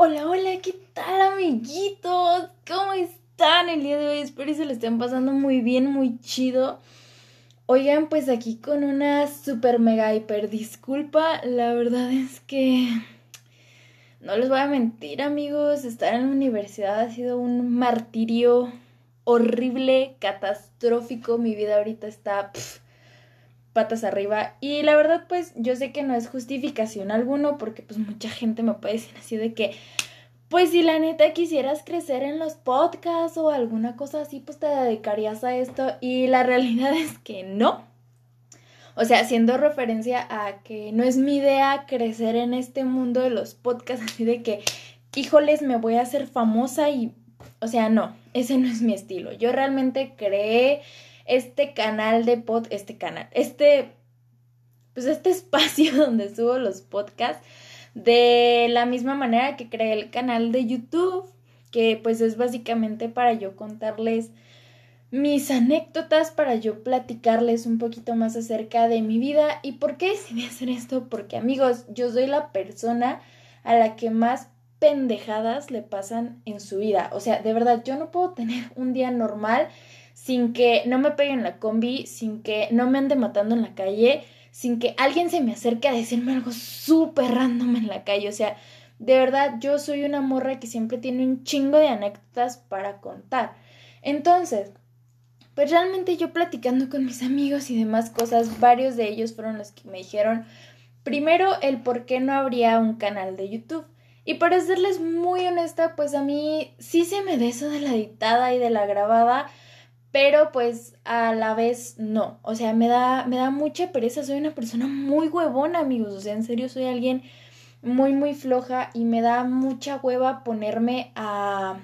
Hola, hola, ¿qué tal amiguitos? ¿Cómo están el día de hoy? Espero que se lo estén pasando muy bien, muy chido. Oigan, pues aquí con una super mega hiper disculpa. La verdad es que no les voy a mentir, amigos. Estar en la universidad ha sido un martirio horrible, catastrófico. Mi vida ahorita está patas arriba. Y la verdad, pues yo sé que no es justificación alguno, porque pues mucha gente me puede decir así de que, pues si la neta quisieras crecer en los podcasts o alguna cosa así, pues te dedicarías a esto. Y la realidad es que no. O sea, haciendo referencia a que no es mi idea crecer en este mundo de los podcasts, así de que, híjoles, me voy a hacer famosa y, o sea, no, ese no es mi estilo. Yo realmente creé este canal de pod, este canal, este, pues este espacio donde subo los podcasts de la misma manera que creé el canal de YouTube, que pues es básicamente para yo contarles mis anécdotas, para yo platicarles un poquito más acerca de mi vida. ¿Y por qué decidí hacer esto? Porque amigos, yo soy la persona a la que más pendejadas le pasan en su vida. O sea, de verdad, yo no puedo tener un día normal sin que no me peguen la combi, sin que no me ande matando en la calle, sin que alguien se me acerque a decirme algo súper random en la calle. O sea, de verdad, yo soy una morra que siempre tiene un chingo de anécdotas para contar. Entonces, pues realmente yo platicando con mis amigos y demás cosas, varios de ellos fueron los que me dijeron, primero, el por qué no habría un canal de YouTube. Y para serles muy honesta, pues a mí sí se me da eso de la editada y de la grabada, pero pues a la vez no, o sea, me da, me da mucha pereza, soy una persona muy huevona, amigos, o sea, en serio soy alguien muy, muy floja y me da mucha hueva ponerme a,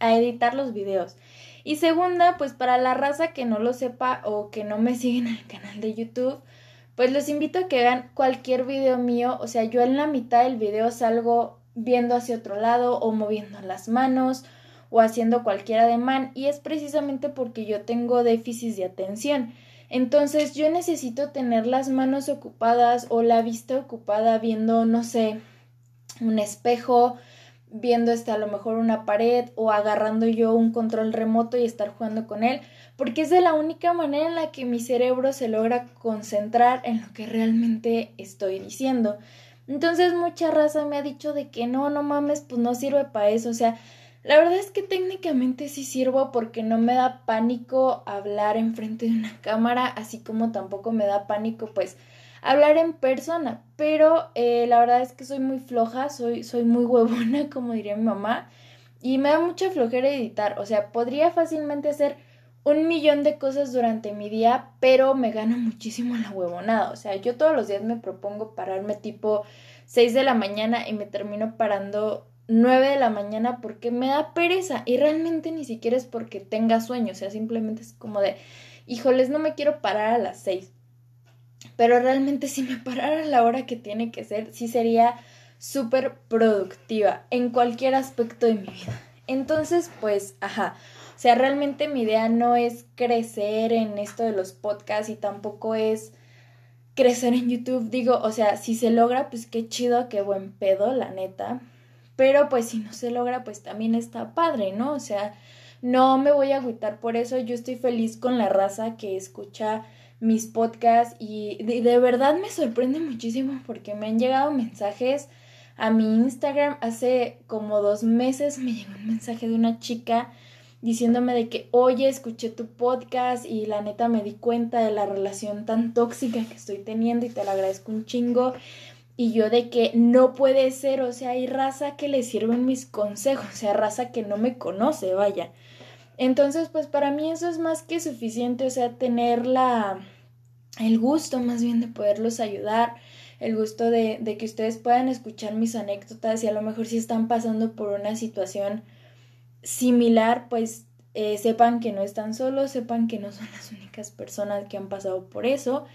a editar los videos. Y segunda, pues para la raza que no lo sepa o que no me siguen en el canal de YouTube, pues los invito a que vean cualquier video mío, o sea, yo en la mitad del video salgo viendo hacia otro lado o moviendo las manos o haciendo cualquier ademán y es precisamente porque yo tengo déficit de atención. Entonces yo necesito tener las manos ocupadas o la vista ocupada viendo, no sé, un espejo, viendo este a lo mejor una pared o agarrando yo un control remoto y estar jugando con él, porque es de la única manera en la que mi cerebro se logra concentrar en lo que realmente estoy diciendo. Entonces mucha raza me ha dicho de que no, no mames, pues no sirve para eso, o sea, la verdad es que técnicamente sí sirvo porque no me da pánico hablar enfrente de una cámara, así como tampoco me da pánico pues hablar en persona. Pero eh, la verdad es que soy muy floja, soy, soy muy huevona, como diría mi mamá, y me da mucha flojera editar. O sea, podría fácilmente hacer un millón de cosas durante mi día, pero me gana muchísimo la huevonada. O sea, yo todos los días me propongo pararme tipo 6 de la mañana y me termino parando 9 de la mañana porque me da pereza y realmente ni siquiera es porque tenga sueño, o sea, simplemente es como de, híjoles, no me quiero parar a las 6. Pero realmente si me parara a la hora que tiene que ser, sí sería súper productiva en cualquier aspecto de mi vida. Entonces, pues, ajá. O sea, realmente mi idea no es crecer en esto de los podcasts y tampoco es crecer en YouTube. Digo, o sea, si se logra, pues qué chido, qué buen pedo, la neta. Pero pues si no se logra, pues también está padre, ¿no? O sea, no me voy a agüitar por eso. Yo estoy feliz con la raza que escucha mis podcasts y de, verdad me sorprende muchísimo porque me han llegado mensajes a mi Instagram hace como dos meses me llegó un mensaje de una chica diciéndome de que oye escuché tu podcast y la neta me di cuenta de la relación tan tóxica que estoy teniendo y te lo agradezco un chingo y yo de que no puede ser, o sea, hay raza que le sirven mis consejos, o sea, raza que no me conoce, vaya. Entonces, pues para mí eso es más que suficiente, o sea, tener la, el gusto más bien de poderlos ayudar, el gusto de, de que ustedes puedan escuchar mis anécdotas y a lo mejor si están pasando por una situación similar, pues eh, sepan que no están solos, sepan que no son las únicas personas que han pasado por eso.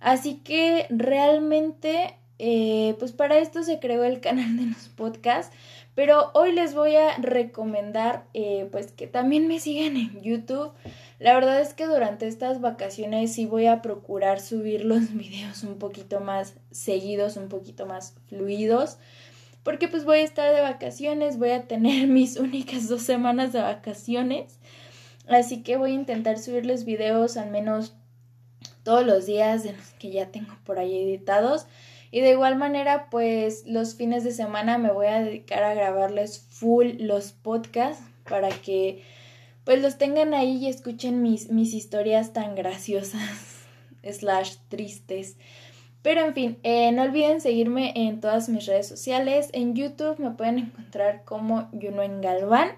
Así que realmente eh, pues para esto se creó el canal de los podcasts, pero hoy les voy a recomendar eh, pues que también me sigan en YouTube. La verdad es que durante estas vacaciones sí voy a procurar subir los videos un poquito más seguidos, un poquito más fluidos. porque pues voy a estar de vacaciones, voy a tener mis únicas dos semanas de vacaciones, así que voy a intentar subirles videos al menos todos los días de los que ya tengo por ahí editados. Y de igual manera, pues los fines de semana me voy a dedicar a grabarles full los podcasts para que pues los tengan ahí y escuchen mis, mis historias tan graciosas slash tristes. Pero en fin, eh, no olviden seguirme en todas mis redes sociales. En YouTube me pueden encontrar como Yunuen Galván.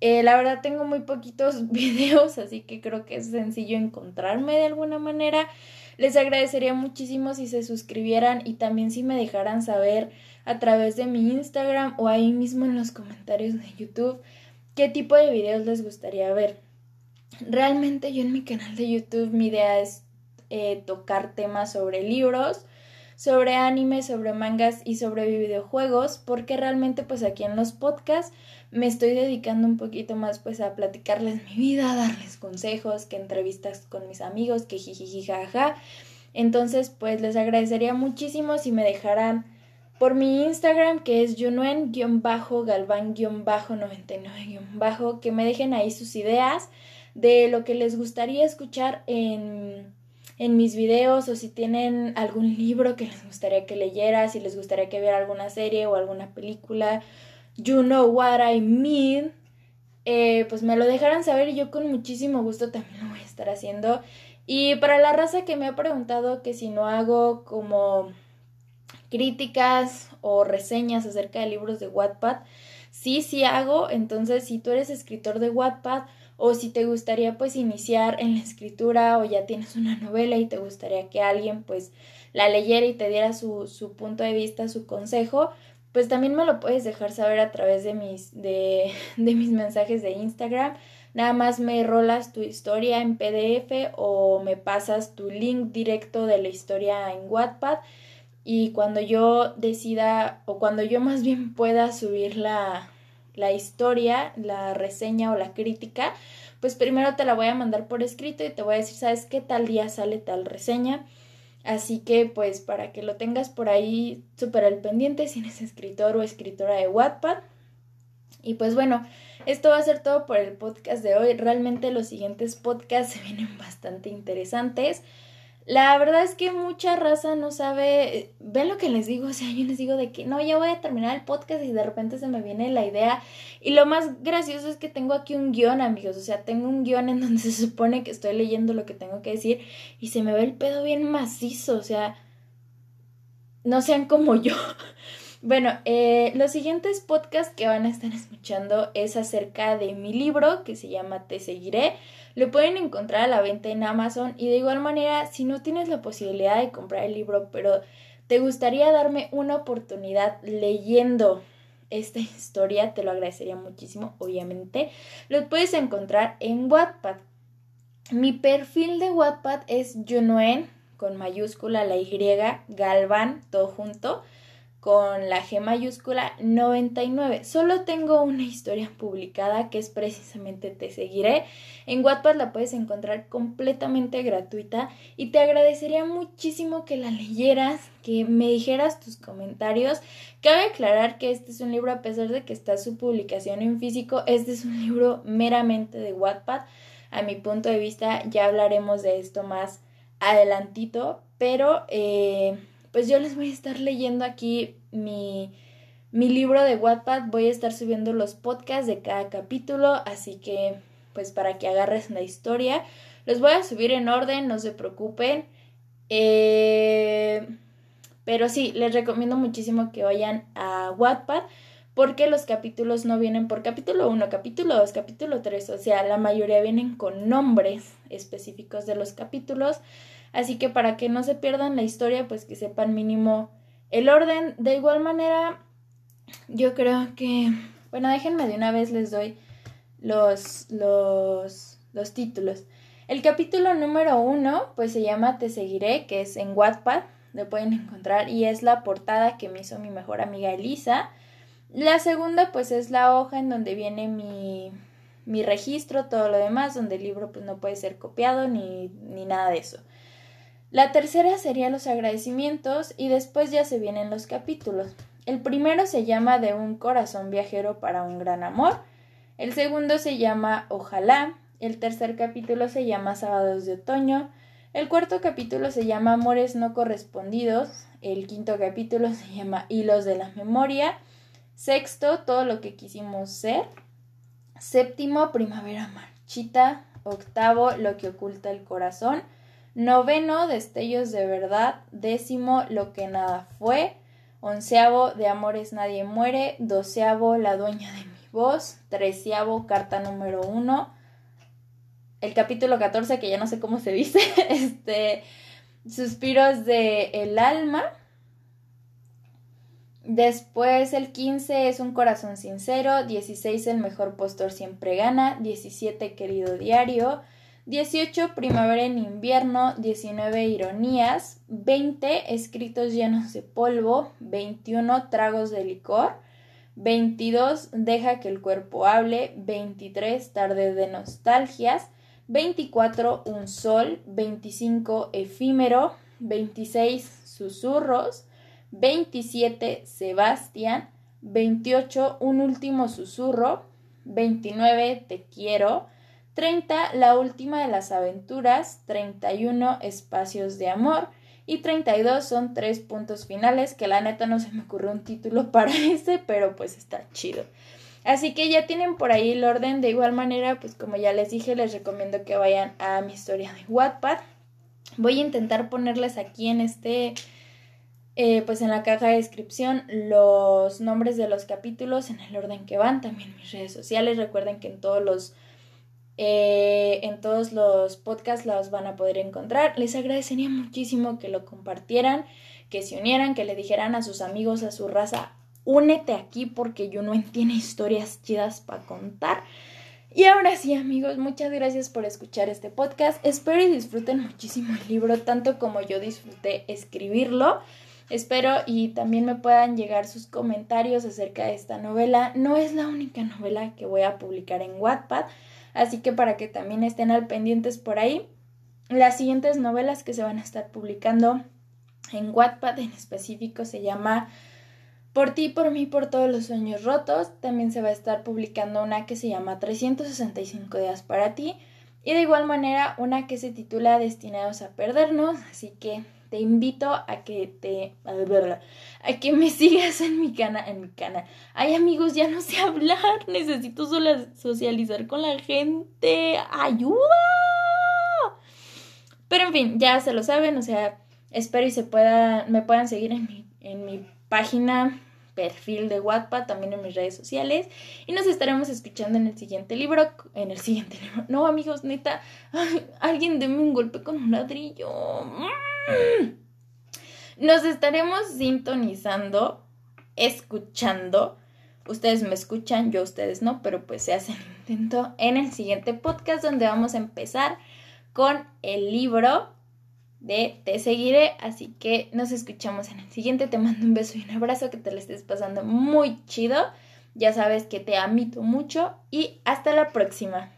Eh, la verdad tengo muy poquitos videos, así que creo que es sencillo encontrarme de alguna manera. Les agradecería muchísimo si se suscribieran y también si me dejaran saber a través de mi Instagram o ahí mismo en los comentarios de YouTube qué tipo de videos les gustaría ver. Realmente yo en mi canal de YouTube mi idea es eh, tocar temas sobre libros, sobre anime, sobre mangas y sobre videojuegos, porque realmente pues aquí en los podcasts me estoy dedicando un poquito más pues a platicarles mi vida, darles consejos, que entrevistas con mis amigos, que jiji. Entonces pues les agradecería muchísimo si me dejaran por mi Instagram que es junuen-galván-99- que me dejen ahí sus ideas de lo que les gustaría escuchar en en mis videos o si tienen algún libro que les gustaría que leyera, si les gustaría que viera alguna serie o alguna película, you know what I mean, eh, pues me lo dejaran saber y yo con muchísimo gusto también lo voy a estar haciendo. Y para la raza que me ha preguntado que si no hago como críticas o reseñas acerca de libros de Wattpad, sí, sí hago. Entonces, si tú eres escritor de Wattpad o si te gustaría pues iniciar en la escritura o ya tienes una novela y te gustaría que alguien pues la leyera y te diera su, su punto de vista, su consejo, pues también me lo puedes dejar saber a través de mis, de, de mis mensajes de Instagram. Nada más me rolas tu historia en PDF o me pasas tu link directo de la historia en Wattpad y cuando yo decida o cuando yo más bien pueda subir la, la historia, la reseña o la crítica, pues primero te la voy a mandar por escrito y te voy a decir, ¿sabes qué tal día sale tal reseña? Así que pues para que lo tengas por ahí súper al pendiente si eres escritor o escritora de Wattpad. Y pues bueno, esto va a ser todo por el podcast de hoy. Realmente los siguientes podcasts se vienen bastante interesantes. La verdad es que mucha raza no sabe, ven lo que les digo, o sea, yo les digo de que no, ya voy a terminar el podcast y de repente se me viene la idea. Y lo más gracioso es que tengo aquí un guion, amigos, o sea, tengo un guion en donde se supone que estoy leyendo lo que tengo que decir y se me ve el pedo bien macizo, o sea, no sean como yo. Bueno, eh, los siguientes podcasts que van a estar escuchando es acerca de mi libro que se llama Te Seguiré. Lo pueden encontrar a la venta en Amazon y de igual manera, si no tienes la posibilidad de comprar el libro, pero te gustaría darme una oportunidad leyendo esta historia, te lo agradecería muchísimo, obviamente. Lo puedes encontrar en Wattpad. Mi perfil de Wattpad es Junoen, con mayúscula la Y, Galvan, todo junto con la G mayúscula 99. Solo tengo una historia publicada que es precisamente Te seguiré. En Wattpad la puedes encontrar completamente gratuita y te agradecería muchísimo que la leyeras, que me dijeras tus comentarios. Cabe aclarar que este es un libro a pesar de que está su publicación en físico, este es un libro meramente de Wattpad. A mi punto de vista ya hablaremos de esto más adelantito, pero eh, pues yo les voy a estar leyendo aquí mi, mi libro de Wattpad. Voy a estar subiendo los podcasts de cada capítulo, así que pues para que agarres la historia. Los voy a subir en orden, no se preocupen. Eh, pero sí, les recomiendo muchísimo que vayan a Wattpad porque los capítulos no vienen por capítulo 1, capítulo 2, capítulo 3, o sea, la mayoría vienen con nombres específicos de los capítulos. Así que para que no se pierdan la historia, pues que sepan mínimo el orden. De igual manera, yo creo que, bueno, déjenme de una vez les doy los, los, los títulos. El capítulo número uno, pues se llama Te seguiré, que es en Wattpad, lo pueden encontrar, y es la portada que me hizo mi mejor amiga Elisa. La segunda, pues es la hoja en donde viene mi, mi registro, todo lo demás, donde el libro pues no puede ser copiado ni, ni nada de eso. La tercera sería los agradecimientos y después ya se vienen los capítulos. El primero se llama De un corazón viajero para un gran amor. El segundo se llama Ojalá. El tercer capítulo se llama Sábados de Otoño. El cuarto capítulo se llama Amores no correspondidos. El quinto capítulo se llama Hilos de la Memoria. Sexto, Todo lo que quisimos ser. Séptimo, Primavera Marchita. Octavo, Lo que oculta el corazón. Noveno, Destellos de verdad. Décimo, Lo que nada fue. Onceavo, De amores nadie muere. Doceavo, La dueña de mi voz. Treceavo, Carta número uno el capítulo 14, que ya no sé cómo se dice, este, Suspiros de el alma. Después el 15 es un corazón sincero, 16 el mejor postor siempre gana, 17 querido diario, 18 primavera en invierno, 19 ironías, 20 escritos llenos de polvo, 21 tragos de licor, 22 deja que el cuerpo hable, 23 tarde de nostalgias, 24 un sol, 25 efímero, 26 susurros, 27 Sebastián, 28 un último susurro, 29 te quiero, 30 la última de las aventuras, 31 espacios de amor y 32 son tres puntos finales que la neta no se me ocurrió un título para ese, pero pues está chido. Así que ya tienen por ahí el orden. De igual manera, pues como ya les dije, les recomiendo que vayan a mi historia de Wattpad. Voy a intentar ponerles aquí en este, eh, pues en la caja de descripción, los nombres de los capítulos en el orden que van. También mis redes sociales. Recuerden que en todos los eh, en todos los podcasts los van a poder encontrar. Les agradecería muchísimo que lo compartieran, que se unieran, que le dijeran a sus amigos, a su raza, únete aquí porque no tiene historias chidas para contar. Y ahora sí, amigos, muchas gracias por escuchar este podcast. Espero y disfruten muchísimo el libro, tanto como yo disfruté escribirlo. Espero y también me puedan llegar sus comentarios acerca de esta novela. No es la única novela que voy a publicar en Wattpad, así que para que también estén al pendientes por ahí. Las siguientes novelas que se van a estar publicando en Wattpad en específico se llama por ti, por mí, por todos los sueños rotos. También se va a estar publicando una que se llama 365 días para ti. Y de igual manera una que se titula Destinados a perdernos. Así que te invito a que te a que me sigas en mi canal en mi canal. Ay amigos, ya no sé hablar, necesito socializar con la gente. ¡Ayuda! Pero en fin, ya se lo saben, o sea, espero y se pueda me puedan seguir en mi en mi página, perfil de Wattpad, también en mis redes sociales. Y nos estaremos escuchando en el siguiente libro. En el siguiente libro. No, amigos, neta. alguien deme un golpe con un ladrillo. Mm. Nos estaremos sintonizando, escuchando. Ustedes me escuchan, yo ustedes no, pero pues se hace el intento en el siguiente podcast donde vamos a empezar con el libro de Te seguiré. Así que nos escuchamos en el siguiente. Te mando un beso y un abrazo, que te lo estés pasando muy chido. Ya sabes que te amito mucho y hasta la próxima.